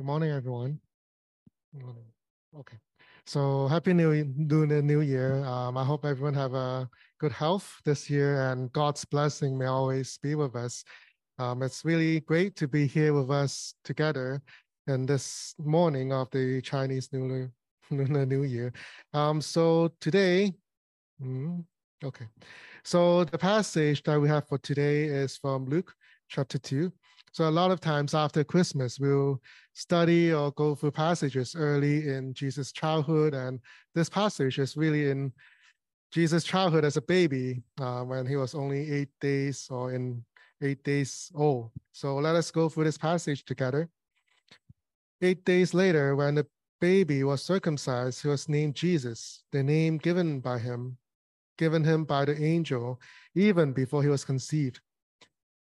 Good morning, everyone. Good morning. Okay. So happy new doing the new year. Um, I hope everyone have a good health this year and God's blessing may always be with us. Um, it's really great to be here with us together in this morning of the Chinese New Lunar New Year. Um, so today, mm, okay. So the passage that we have for today is from Luke chapter 2. So a lot of times after Christmas, we'll study or go through passages early in Jesus' childhood. And this passage is really in Jesus' childhood as a baby uh, when he was only eight days or in eight days old. So let us go through this passage together. Eight days later, when the baby was circumcised, he was named Jesus, the name given by him, given him by the angel, even before he was conceived.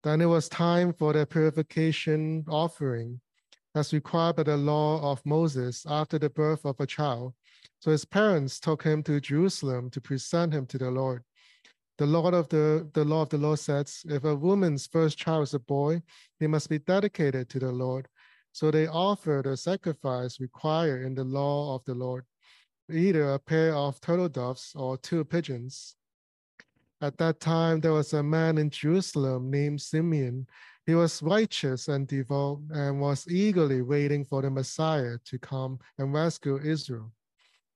Then it was time for the purification offering, as required by the law of Moses after the birth of a child. So his parents took him to Jerusalem to present him to the Lord. The Lord of the, the law of the Lord says, if a woman's first child is a boy, he must be dedicated to the Lord. So they offered a sacrifice required in the law of the Lord, either a pair of turtle doves or two pigeons. At that time, there was a man in Jerusalem named Simeon. He was righteous and devout and was eagerly waiting for the Messiah to come and rescue Israel.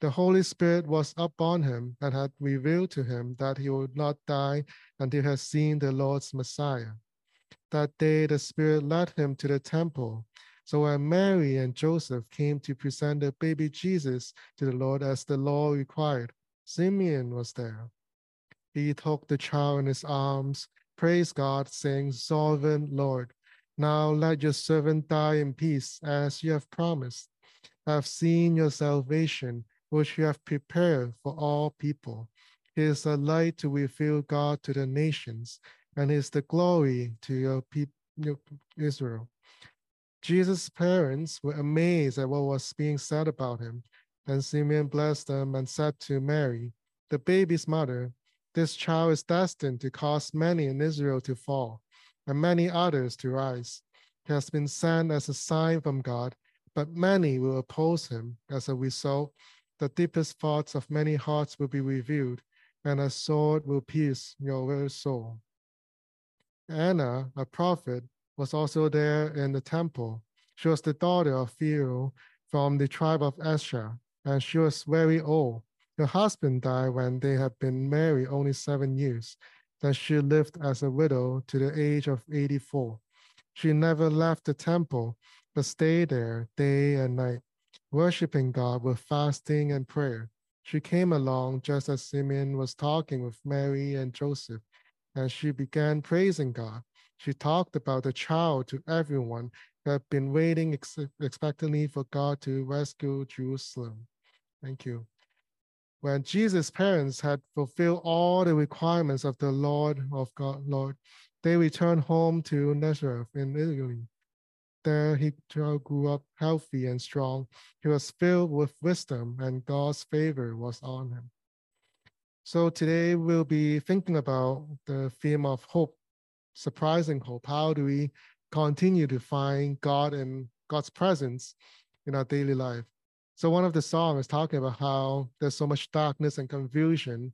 The Holy Spirit was upon him and had revealed to him that he would not die until he had seen the Lord's Messiah. That day, the Spirit led him to the temple. So when Mary and Joseph came to present the baby Jesus to the Lord as the law required, Simeon was there. He took the child in his arms, praised God, saying, Sovereign Lord, now let your servant die in peace, as you have promised. I have seen your salvation, which you have prepared for all people. He is a light to reveal God to the nations, and is the glory to your people, Israel. Jesus' parents were amazed at what was being said about him. And Simeon blessed them and said to Mary, the baby's mother, this child is destined to cause many in Israel to fall and many others to rise. He has been sent as a sign from God, but many will oppose him. As a result, the deepest thoughts of many hearts will be revealed, and a sword will pierce your very soul. Anna, a prophet, was also there in the temple. She was the daughter of Phanuel from the tribe of Asher, and she was very old. Her husband died when they had been married only seven years. Then she lived as a widow to the age of 84. She never left the temple, but stayed there day and night, worshiping God with fasting and prayer. She came along just as Simeon was talking with Mary and Joseph, and she began praising God. She talked about the child to everyone who had been waiting ex- expectantly for God to rescue Jerusalem. Thank you when Jesus' parents had fulfilled all the requirements of the Lord of God, Lord, they returned home to Nazareth in Galilee. There he grew up healthy and strong. He was filled with wisdom, and God's favor was on him. So today we'll be thinking about the theme of hope, surprising hope. How do we continue to find God and God's presence in our daily life? So one of the songs is talking about how there's so much darkness and confusion,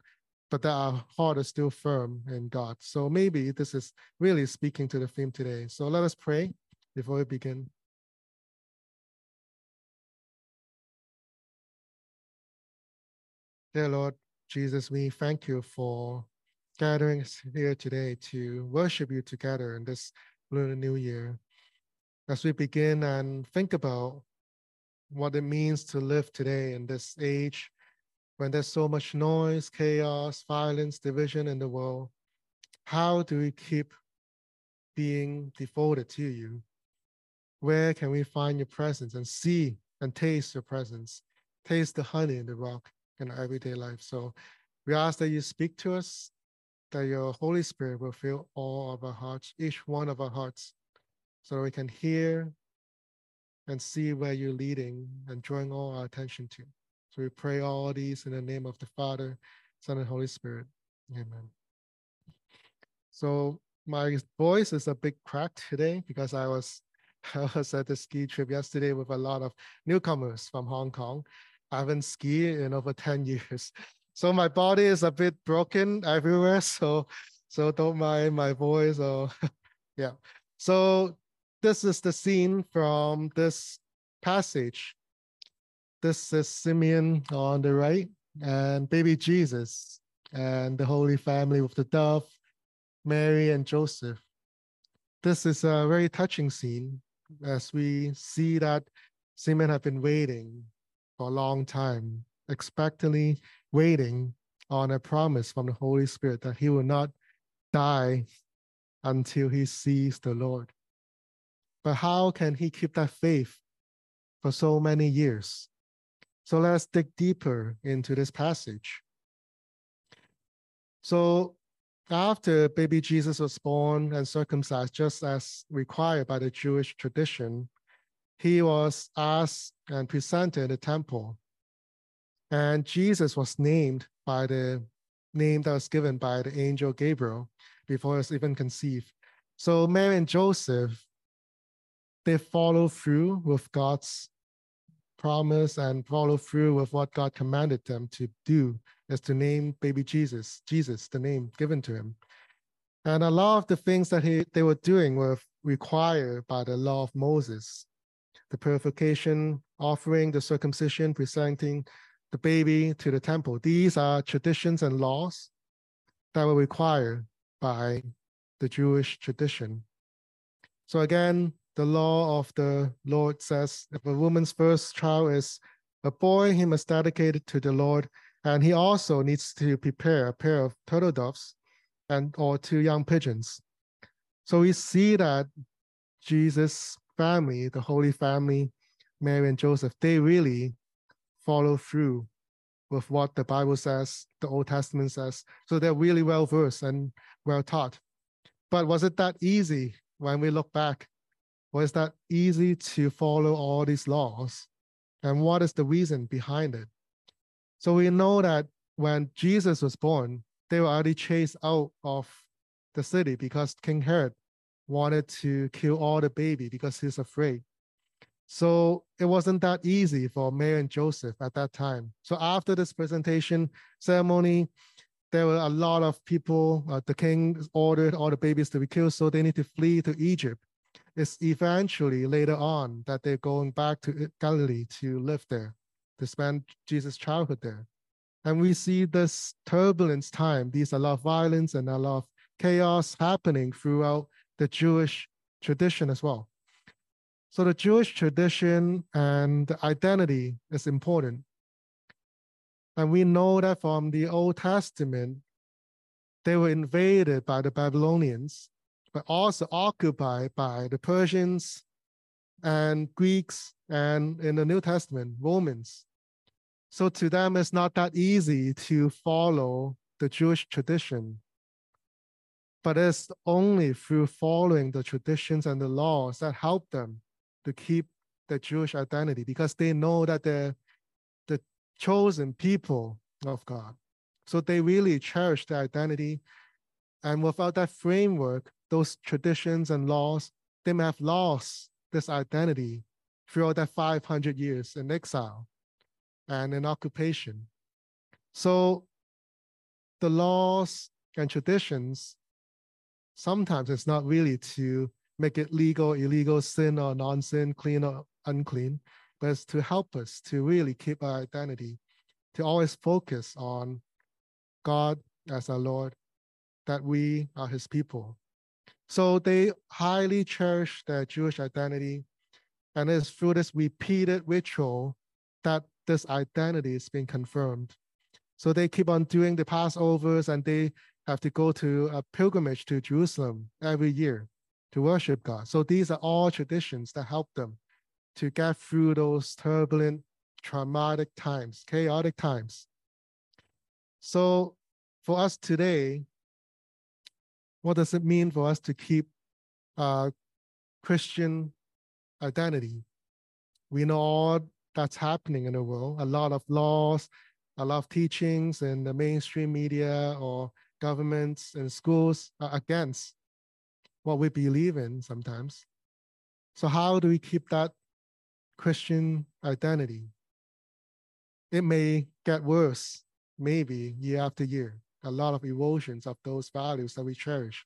but that our heart is still firm in God. So maybe this is really speaking to the theme today. So let us pray before we begin. Dear Lord Jesus, we thank you for gathering us here today to worship you together in this Lunar New Year. As we begin and think about what it means to live today in this age when there's so much noise, chaos, violence, division in the world. How do we keep being devoted to you? Where can we find your presence and see and taste your presence? Taste the honey in the rock in our everyday life. So we ask that you speak to us, that your Holy Spirit will fill all of our hearts, each one of our hearts, so that we can hear and see where you're leading and drawing all our attention to. So we pray all these in the name of the Father, Son, and Holy Spirit. Amen. So my voice is a bit cracked today because I was I was at the ski trip yesterday with a lot of newcomers from Hong Kong. I haven't skied in over 10 years. So my body is a bit broken everywhere. So so don't mind my voice or yeah. So this is the scene from this passage. This is Simeon on the right and baby Jesus and the Holy Family with the dove, Mary and Joseph. This is a very touching scene as we see that Simeon had been waiting for a long time, expectantly waiting on a promise from the Holy Spirit that he will not die until he sees the Lord. But how can he keep that faith for so many years? So let's dig deeper into this passage. So after baby Jesus was born and circumcised, just as required by the Jewish tradition, he was asked and presented in the temple. And Jesus was named by the name that was given by the angel Gabriel before he was even conceived. So Mary and Joseph, they follow through with God's promise and follow through with what God commanded them to do is to name baby Jesus, Jesus, the name given to him. And a lot of the things that he, they were doing were required by the law of Moses the purification, offering, the circumcision, presenting the baby to the temple. These are traditions and laws that were required by the Jewish tradition. So again, the law of the Lord says if a woman's first child is a boy, he must dedicate it to the Lord. And he also needs to prepare a pair of turtle doves and or two young pigeons. So we see that Jesus' family, the Holy Family, Mary and Joseph, they really follow through with what the Bible says, the Old Testament says. So they're really well versed and well taught. But was it that easy when we look back? Was that easy to follow all these laws? And what is the reason behind it? So we know that when Jesus was born, they were already chased out of the city because King Herod wanted to kill all the baby because he's afraid. So it wasn't that easy for Mary and Joseph at that time. So after this presentation ceremony, there were a lot of people. Uh, the king ordered all the babies to be killed, so they need to flee to Egypt. It's eventually later on that they're going back to Galilee to live there, to spend Jesus' childhood there. And we see this turbulence time, these a lot of violence and a lot of chaos happening throughout the Jewish tradition as well. So the Jewish tradition and identity is important. And we know that from the Old Testament, they were invaded by the Babylonians, but also occupied by the Persians and Greeks, and in the New Testament, Romans. So to them, it's not that easy to follow the Jewish tradition. But it's only through following the traditions and the laws that help them to keep the Jewish identity because they know that they're the chosen people of God. So they really cherish their identity. And without that framework, those traditions and laws, they may have lost this identity throughout that 500 years in exile and in occupation. So the laws and traditions, sometimes it's not really to make it legal, illegal, sin or non-sin, clean or unclean, but it's to help us to really keep our identity, to always focus on God as our Lord, that we are his people. So they highly cherish their Jewish identity. And it's through this repeated ritual that this identity is being confirmed. So they keep on doing the Passovers and they have to go to a pilgrimage to Jerusalem every year to worship God. So these are all traditions that help them to get through those turbulent, traumatic times, chaotic times. So for us today, what does it mean for us to keep uh, Christian identity? We know all that's happening in the world. A lot of laws, a lot of teachings in the mainstream media or governments and schools are against what we believe in sometimes. So, how do we keep that Christian identity? It may get worse, maybe year after year. A lot of erosions of those values that we cherish.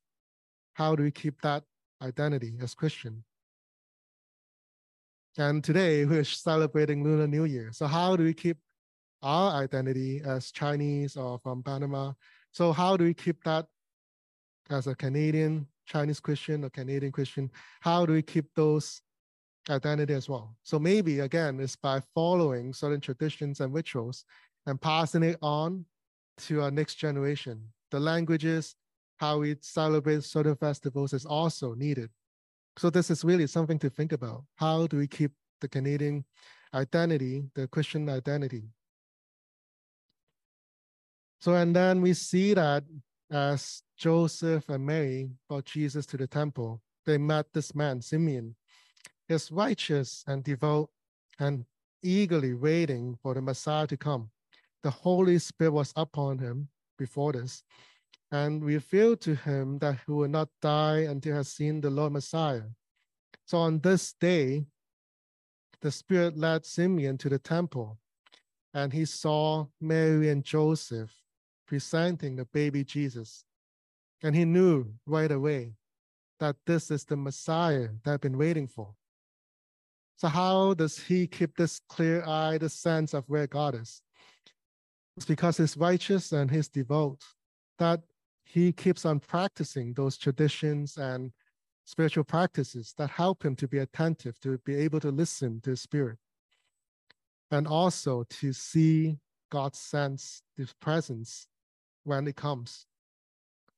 How do we keep that identity as Christian? And today we're celebrating Lunar New Year. So, how do we keep our identity as Chinese or from Panama? So, how do we keep that as a Canadian Chinese Christian or Canadian Christian? How do we keep those identity as well? So, maybe again, it's by following certain traditions and rituals and passing it on to our next generation. The languages, how we celebrate certain festivals is also needed. So this is really something to think about. How do we keep the Canadian identity, the Christian identity? So, and then we see that as Joseph and Mary brought Jesus to the temple, they met this man, Simeon. He's righteous and devout and eagerly waiting for the Messiah to come. The Holy Spirit was upon him before this and revealed to him that he would not die until he has seen the Lord Messiah. So on this day, the Spirit led Simeon to the temple, and he saw Mary and Joseph presenting the baby Jesus. And he knew right away that this is the Messiah that I've been waiting for. So, how does he keep this clear eye, the sense of where God is? It's because he's righteous and he's devout that he keeps on practicing those traditions and spiritual practices that help him to be attentive, to be able to listen to his spirit, and also to see God's sense, his presence when it comes.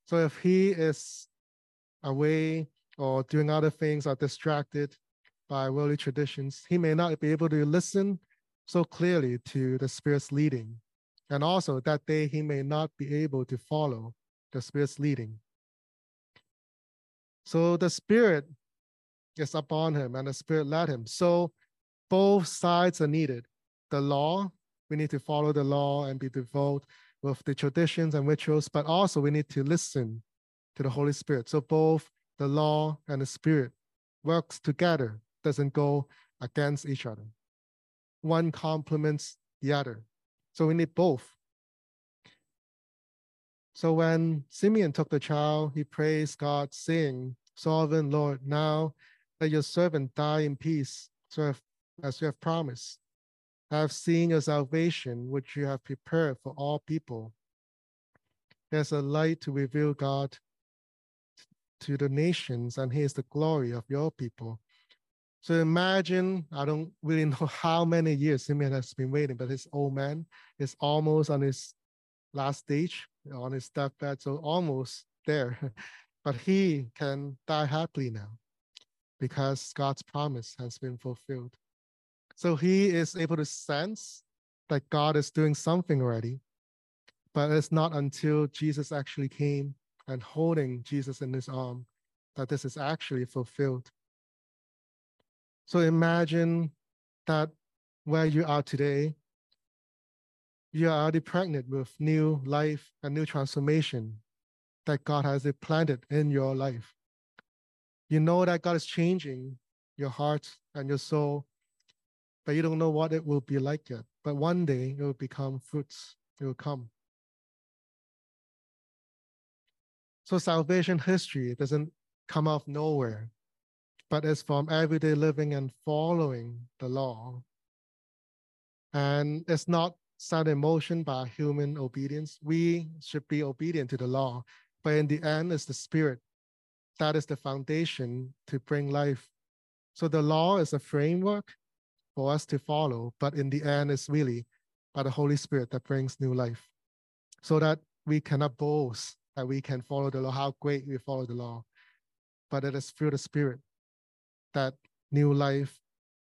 So if he is away or doing other things or distracted by worldly traditions, he may not be able to listen so clearly to the Spirit's leading. And also that day, he may not be able to follow the Spirit's leading. So the Spirit is upon him and the Spirit led him. So both sides are needed. The law, we need to follow the law and be devout with the traditions and rituals, but also we need to listen to the Holy Spirit. So both the law and the Spirit works together, doesn't go against each other. One complements the other. So we need both. So when Simeon took the child, he praised God, saying, Sovereign Lord, now let your servant die in peace, so as you have promised. I have seen your salvation, which you have prepared for all people. There's a light to reveal God to the nations, and here's the glory of your people. So imagine, I don't really know how many years Simeon has been waiting, but his old man is almost on his last stage, on his deathbed, so almost there. but he can die happily now because God's promise has been fulfilled. So he is able to sense that God is doing something already, but it's not until Jesus actually came and holding Jesus in his arm that this is actually fulfilled. So imagine that where you are today, you are already pregnant with new life and new transformation that God has planted in your life. You know that God is changing your heart and your soul but you don't know what it will be like yet. But one day it will become fruits, it will come. So salvation history doesn't come out of nowhere, but it's from everyday living and following the law. And it's not set in motion by human obedience. We should be obedient to the law, but in the end, it's the spirit that is the foundation to bring life. So the law is a framework, for us to follow, but in the end, it's really by the Holy Spirit that brings new life. So that we cannot boast that we can follow the law, how great we follow the law, but it is through the Spirit that new life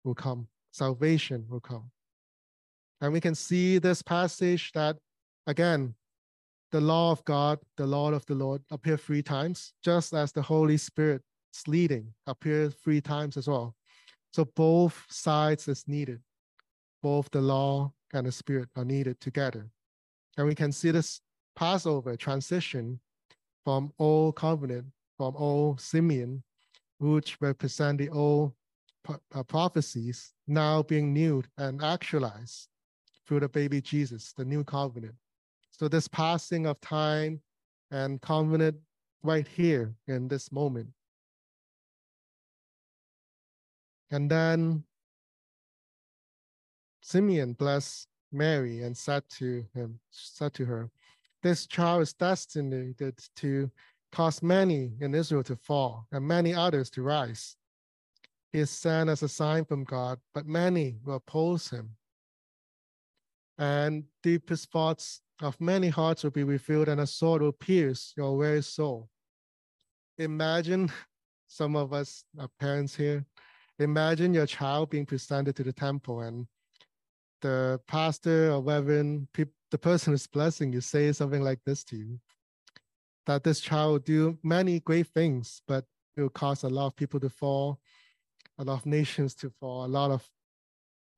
will come, salvation will come. And we can see this passage that, again, the law of God, the law of the Lord appear three times, just as the Holy Spirit's leading appeared three times as well. So both sides is needed. Both the law and the spirit are needed together. And we can see this Passover transition from old covenant, from old Simeon, which represent the old uh, prophecies now being new and actualized through the baby Jesus, the new covenant. So this passing of time and covenant right here in this moment. And then Simeon blessed Mary and said to him, said to her, This child is destined to cause many in Israel to fall and many others to rise. He is sent as a sign from God, but many will oppose him. And deepest thoughts of many hearts will be revealed, and a sword will pierce your very soul. Imagine some of us are parents here. Imagine your child being presented to the temple, and the pastor or reverend, the person who's blessing you, say something like this to you that this child will do many great things, but it will cause a lot of people to fall, a lot of nations to fall, a lot of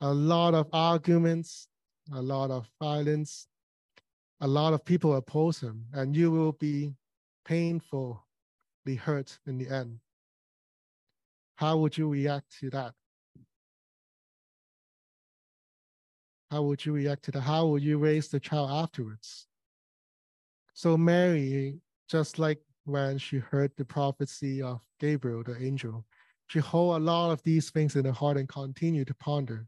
a lot of arguments, a lot of violence, a lot of people oppose him, and you will be painfully hurt in the end. How would you react to that? How would you react to that? How would you raise the child afterwards? So Mary, just like when she heard the prophecy of Gabriel, the angel, she hold a lot of these things in her heart and continue to ponder.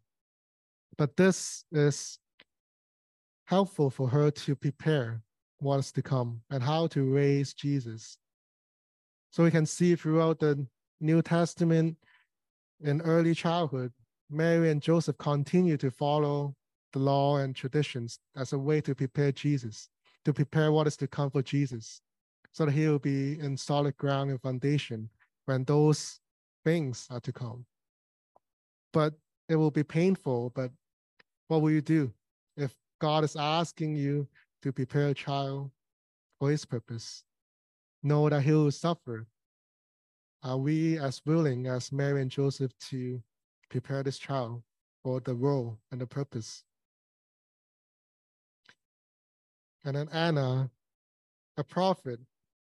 But this is helpful for her to prepare what's to come and how to raise Jesus. So we can see throughout the New Testament in early childhood, Mary and Joseph continue to follow the law and traditions as a way to prepare Jesus, to prepare what is to come for Jesus, so that he will be in solid ground and foundation when those things are to come. But it will be painful, but what will you do if God is asking you to prepare a child for his purpose. Know that he will suffer. Are we as willing as Mary and Joseph to prepare this child for the role and the purpose? And then Anna, a prophet,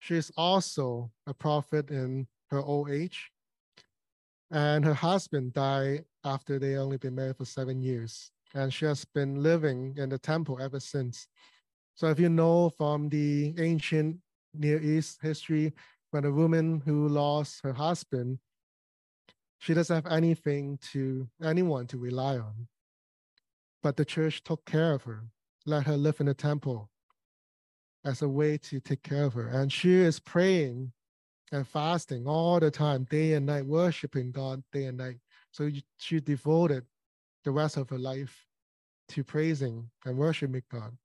she is also a prophet in her old age. And her husband died after they only been married for seven years and she has been living in the temple ever since. So if you know from the ancient Near East history, when a woman who lost her husband, she doesn't have anything to anyone to rely on. But the church took care of her, let her live in the temple as a way to take care of her. And she is praying and fasting all the time, day and night, worshiping God day and night. So she devoted the rest of her life to praising and worshiping God.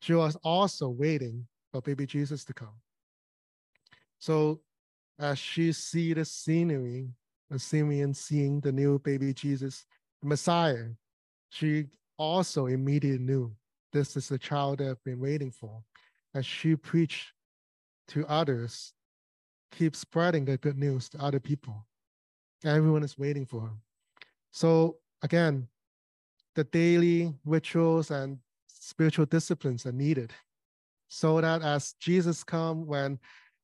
She was also waiting for baby Jesus to come. So as she see the scenery, the Simeon seeing the new baby Jesus, the Messiah, she also immediately knew this is the child they've been waiting for. And she preached to others, keep spreading the good news to other people. Everyone is waiting for her. So again, the daily rituals and spiritual disciplines are needed so that as Jesus come when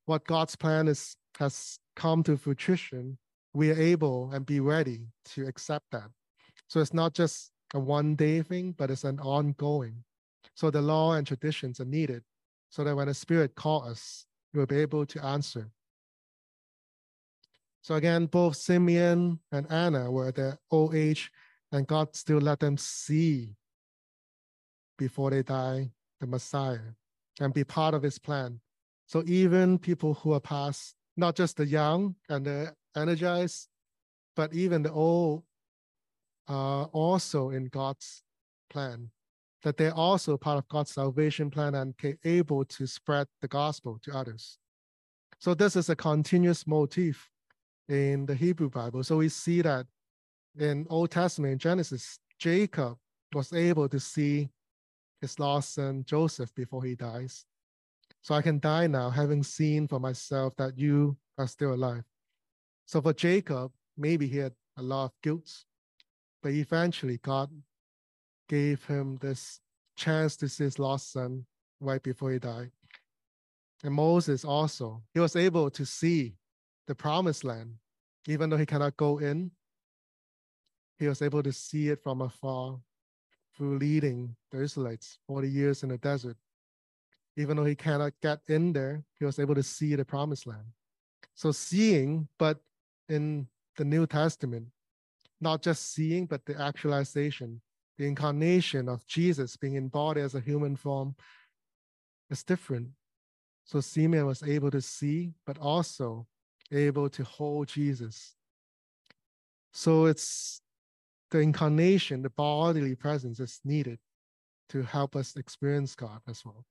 what God's plan is has come to fruition, we are able and be ready to accept that. So it's not just a one day thing, but it's an ongoing. So the law and traditions are needed so that when the Spirit calls us, we'll be able to answer. So again, both Simeon and Anna were at their old age and God still let them see before they die the Messiah and be part of his plan. So even people who are past, not just the young and the energized, but even the old are also in God's plan, that they're also part of God's salvation plan and able to spread the gospel to others. So this is a continuous motif in the Hebrew Bible. So we see that in Old Testament, Genesis, Jacob was able to see his lost son Joseph before he dies. So I can die now having seen for myself that you are still alive. So for Jacob, maybe he had a lot of guilt, but eventually God gave him this chance to see his lost son right before he died. And Moses also, he was able to see the promised land, even though he cannot go in, he was able to see it from afar through leading the Israelites 40 years in the desert. Even though he cannot get in there, he was able to see the promised land. So seeing, but in the New Testament, not just seeing, but the actualization, the incarnation of Jesus being embodied as a human form is different. So Simeon was able to see, but also able to hold Jesus. So it's the incarnation, the bodily presence is needed to help us experience God as well.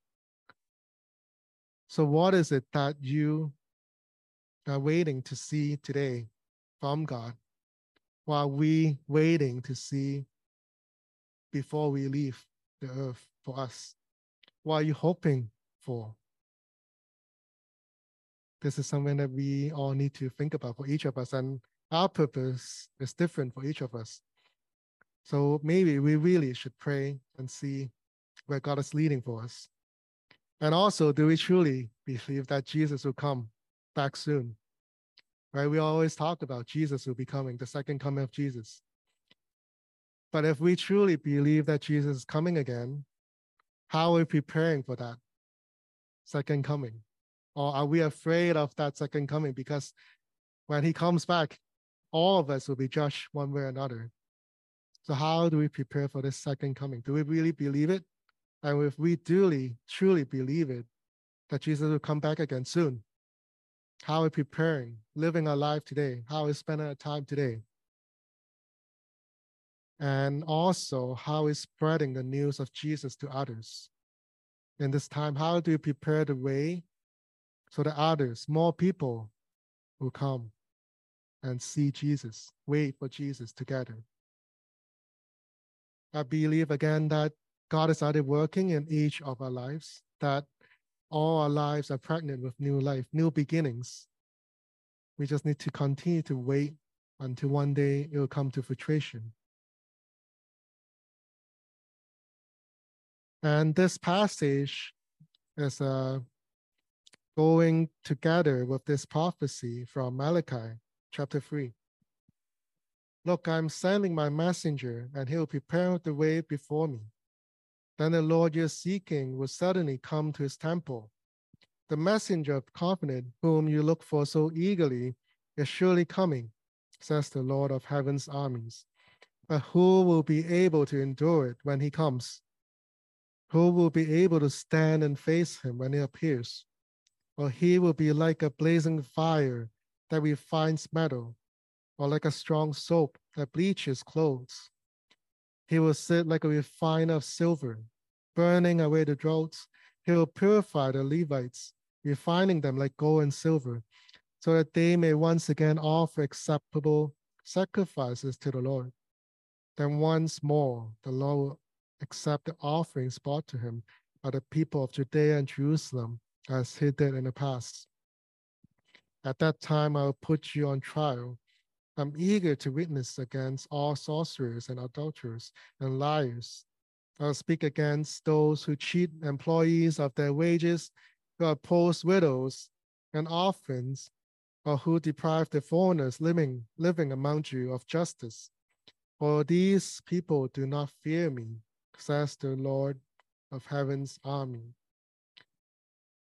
So, what is it that you are waiting to see today from God while we waiting to see before we leave the earth for us? What are you hoping for? This is something that we all need to think about for each of us, and our purpose is different for each of us. So maybe we really should pray and see where God is leading for us. And also, do we truly believe that Jesus will come back soon? Right? We always talk about Jesus will be coming, the second coming of Jesus. But if we truly believe that Jesus is coming again, how are we preparing for that second coming? Or are we afraid of that second coming? Because when he comes back, all of us will be judged one way or another. So, how do we prepare for this second coming? Do we really believe it? And if we duly, truly believe it, that Jesus will come back again soon, how are we preparing, living our life today? How are we spending our time today? And also, how is spreading the news of Jesus to others? In this time, how do you prepare the way so that others, more people, will come and see Jesus, wait for Jesus together? I believe again that God is started working in each of our lives, that all our lives are pregnant with new life, new beginnings. We just need to continue to wait until one day it will come to fruition. And this passage is uh, going together with this prophecy from Malachi chapter 3. Look, I'm sending my messenger, and he'll prepare the way before me. Then the Lord you're seeking will suddenly come to his temple. The messenger of covenant, whom you look for so eagerly, is surely coming, says the Lord of heaven's armies. But who will be able to endure it when he comes? Who will be able to stand and face him when he appears? For he will be like a blazing fire that refines metal or like a strong soap that bleaches clothes. He will sit like a refiner of silver, burning away the dross. He will purify the Levites, refining them like gold and silver, so that they may once again offer acceptable sacrifices to the Lord. Then once more the Lord accept the offerings brought to him by the people of Judea and Jerusalem, as he did in the past. At that time, I will put you on trial I'm eager to witness against all sorcerers and adulterers and liars. I'll speak against those who cheat employees of their wages, who oppose widows and orphans, or who deprive the foreigners living, living among you of justice. For these people do not fear me, says the Lord of heaven's army.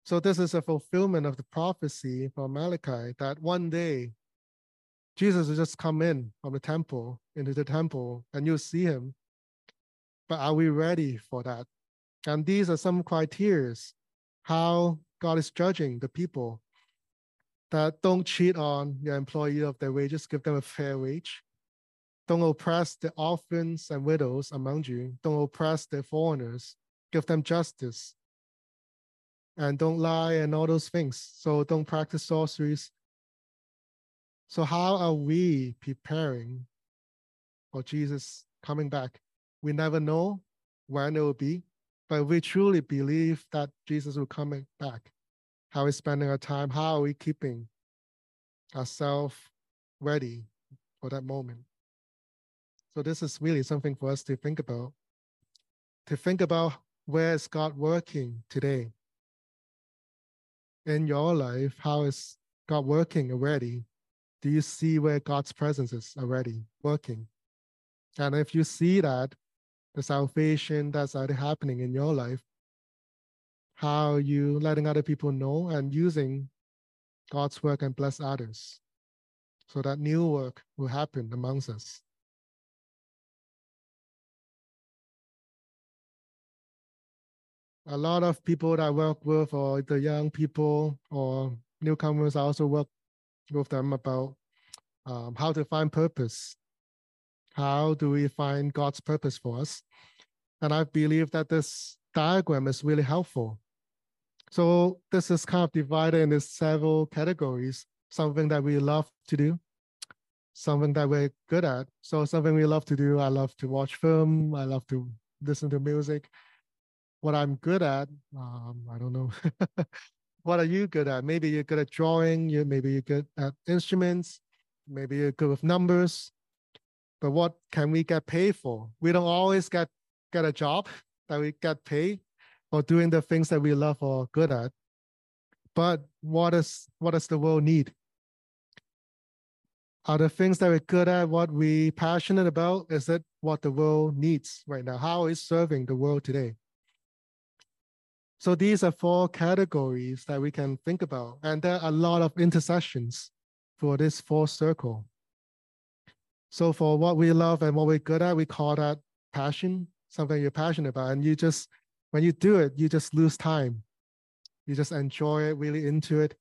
So this is a fulfillment of the prophecy from Malachi that one day Jesus will just come in from the temple into the temple and you'll see him. But are we ready for that? And these are some criteria how God is judging the people that don't cheat on your employee of their wages, give them a fair wage. Don't oppress the orphans and widows among you. Don't oppress the foreigners. Give them justice. And don't lie and all those things. So don't practice sorceries. So, how are we preparing for Jesus coming back? We never know when it will be, but we truly believe that Jesus will come back. How are we spending our time? How are we keeping ourselves ready for that moment? So, this is really something for us to think about. To think about where is God working today? In your life, how is God working already do you see where God's presence is already working? And if you see that the salvation that's already happening in your life, how you letting other people know and using God's work and bless others so that new work will happen amongst us. A lot of people that I work with, or the young people or newcomers, I also work with them about um, how to find purpose. How do we find God's purpose for us? And I believe that this diagram is really helpful. So this is kind of divided into several categories, something that we love to do, something that we're good at. So something we love to do, I love to watch film, I love to listen to music. What I'm good at, um, I don't know. what are you good at? Maybe you're good at drawing, you maybe you're good at instruments, maybe you're good with numbers. But what can we get paid for? We don't always get get a job that we get paid for doing the things that we love or good at. But what is what does the world need? Are the things that we're good at what we passionate about? Is it what the world needs right now? How is serving the world today? So these are four categories that we can think about. And there are a lot of intersections for this fourth circle. So for what we love and what we're good at, we call that passion, something you're passionate about. And you just, when you do it, you just lose time. You just enjoy it, really into it.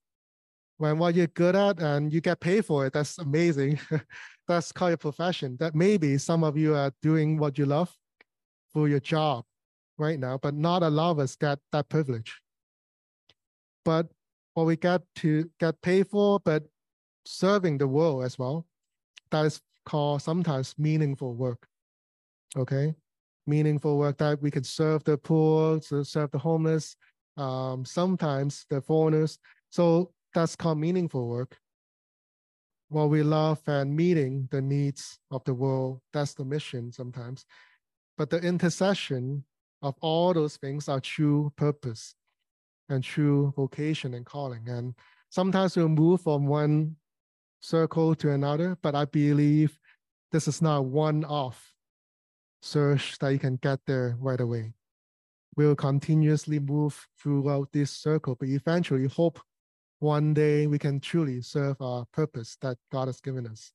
When what you're good at and you get paid for it, that's amazing. that's called your profession. That maybe some of you are doing what you love for your job right now, but not a lot of us get that privilege. But what we get to get paid for, but serving the world as well, that is called sometimes meaningful work. Okay, meaningful work that we can serve the poor, to serve the homeless, um, sometimes the foreigners. So that's called meaningful work. What we love and meeting the needs of the world, that's the mission sometimes. But the intercession of all those things are true purpose and true vocation and calling. And sometimes we'll move from one circle to another, but I believe this is not one off search that you can get there right away. We'll continuously move throughout this circle, but eventually hope one day we can truly serve our purpose that God has given us.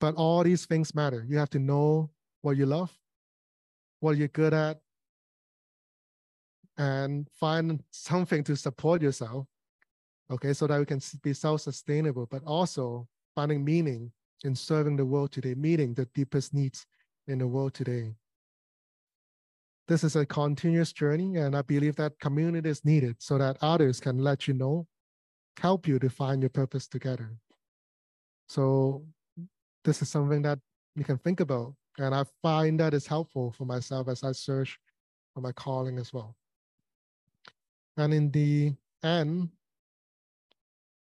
But all these things matter. You have to know what you love, what you're good at, and find something to support yourself. Okay, so that we can be self-sustainable, but also finding meaning in serving the world today, meeting the deepest needs in the world today. This is a continuous journey, and I believe that community is needed so that others can let you know, help you to find your purpose together. So this is something that you can think about, and I find that is helpful for myself as I search for my calling as well. And in the end,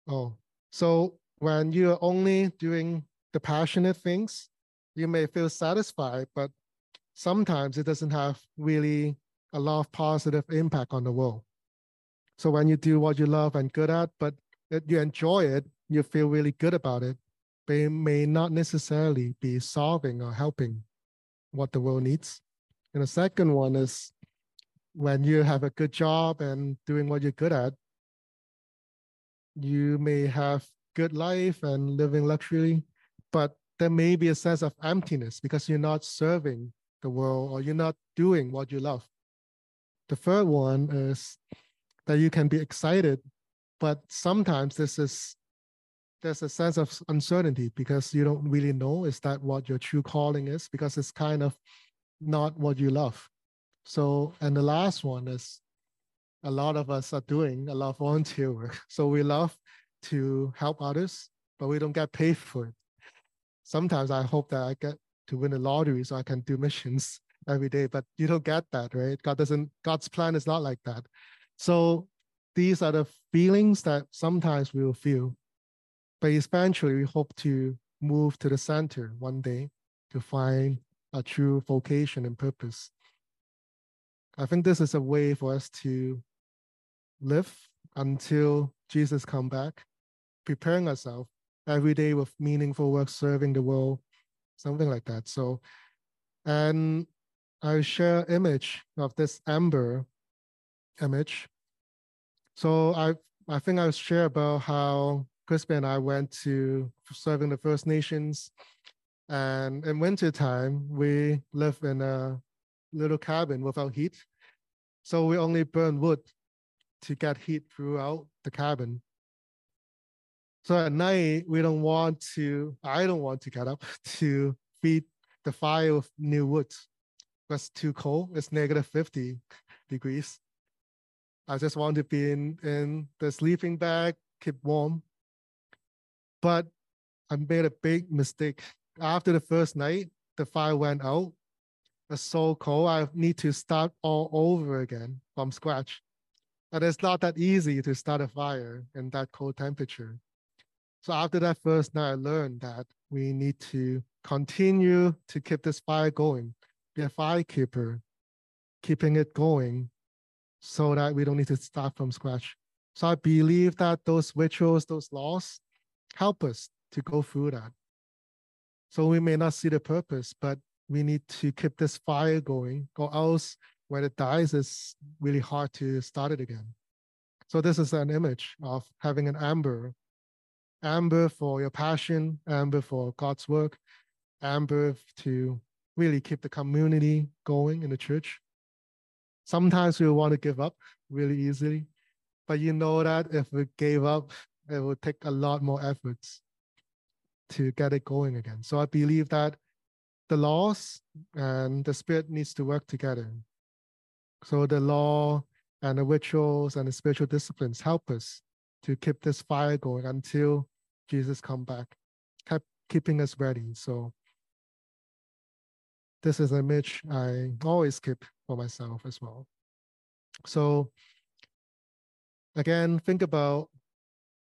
oh, so when you're only doing the passionate things, you may feel satisfied, but sometimes it doesn't have really a lot of positive impact on the world. So when you do what you love and good at, but you enjoy it, you feel really good about it, it may not necessarily be solving or helping what the world needs. And the second one is when you have a good job and doing what you're good at, you may have good life and living luxury, but there may be a sense of emptiness because you're not serving the world or you're not doing what you love. The third one is that you can be excited, but sometimes this is there's a sense of uncertainty because you don't really know is that what your true calling is because it's kind of not what you love. So, and the last one is a lot of us are doing a lot of volunteer work. So we love to help others, but we don't get paid for it. Sometimes I hope that I get to win the lottery so I can do missions every day, but you don't get that, right? God doesn't, God's plan is not like that. So these are the feelings that sometimes we will feel, but eventually we hope to move to the center one day to find a true vocation and purpose. I think this is a way for us to live until Jesus come back, preparing ourselves every day with meaningful work serving the world something like that. So, and I share image of this amber image. So I I think I'll share about how Crispy and I went to serving the First Nations, and in winter time we live in a little cabin without heat, so we only burn wood to get heat throughout the cabin. So at night we don't want to. I don't want to get up to feed the fire with new wood. That's too cold. It's negative 50 degrees. I just want to be in, in the sleeping bag, keep warm. But I made a big mistake. After the first night, the fire went out. It's so cold. I need to start all over again from scratch. And it's not that easy to start a fire in that cold temperature. So after that first night, I learned that we need to continue to keep this fire going, be a fire keeper, keeping it going so that we don't need to start from scratch. So I believe that those rituals, those laws help us to go through that. So we may not see the purpose, but we need to keep this fire going, or else when it dies, it's really hard to start it again. So this is an image of having an amber, amber for your passion, amber for God's work, amber to really keep the community going in the church. Sometimes we want to give up really easily, but you know that if we gave up, it will take a lot more efforts to get it going again. So I believe that the laws and the spirit needs to work together. So the law and the rituals and the spiritual disciplines help us to keep this fire going until Jesus come back, kept keeping us ready. So this is an image I always keep for myself as well. So again, think about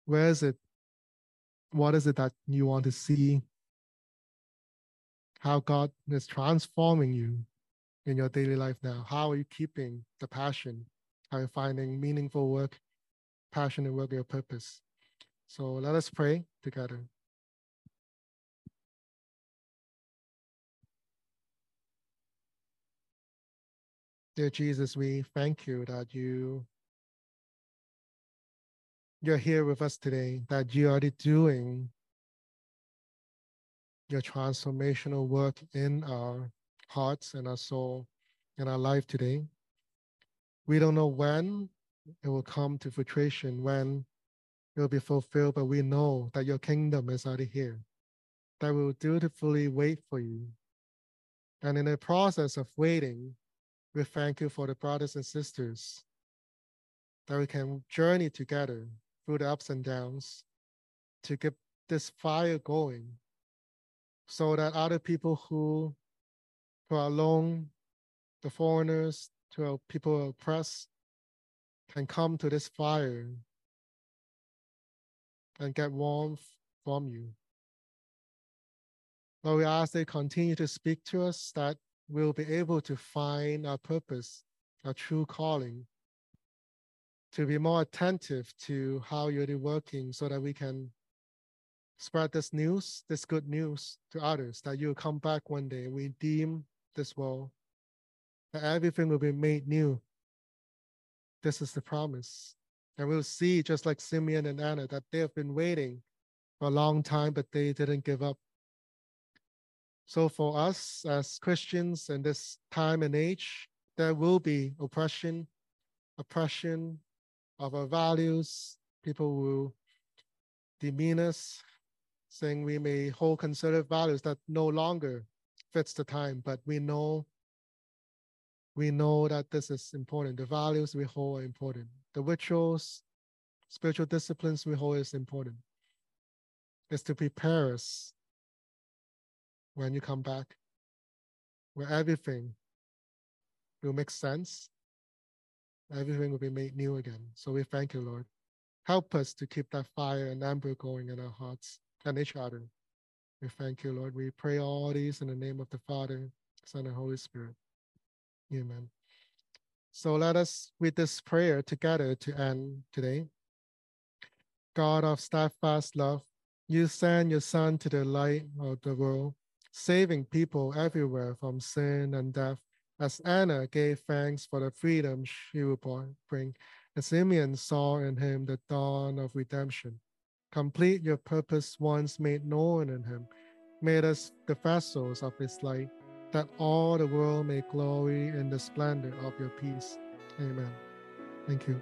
where is it? What is it that you want to see? How God is transforming you in your daily life now. How are you keeping the passion? How are you finding meaningful work, passionate work, your purpose? So let us pray together. Dear Jesus, we thank you that you you're here with us today, that you are doing your transformational work in our hearts and our soul in our life today. We don't know when it will come to fruition, when it will be fulfilled, but we know that your kingdom is already here, that we will dutifully wait for you. And in the process of waiting, we thank you for the brothers and sisters that we can journey together through the ups and downs to get this fire going so that other people who, who are alone, the foreigners, to people oppressed, can come to this fire and get warmth from you. Lord, we ask that continue to speak to us, that we'll be able to find our purpose, our true calling, to be more attentive to how you're working so that we can spread this news, this good news to others, that you'll come back one day, redeem this world, that everything will be made new. This is the promise. And we'll see, just like Simeon and Anna, that they have been waiting for a long time, but they didn't give up. So for us as Christians in this time and age, there will be oppression, oppression of our values. People will demean us, saying we may hold conservative values that no longer fits the time, but we know we know that this is important. The values we hold are important. The rituals, spiritual disciplines we hold is important. It's to prepare us when you come back, where everything will make sense, everything will be made new again. So we thank you, Lord. Help us to keep that fire and amber going in our hearts and each other. We thank you, Lord. We pray all these in the name of the Father, Son, and Holy Spirit. Amen. So let us read this prayer together to end today. God of steadfast love, you send your Son to the light of the world saving people everywhere from sin and death, as Anna gave thanks for the freedom she would bring, as Simeon saw in him the dawn of redemption. Complete your purpose once made known in him. Made us the vessels of his light, that all the world may glory in the splendor of your peace. Amen. Thank you.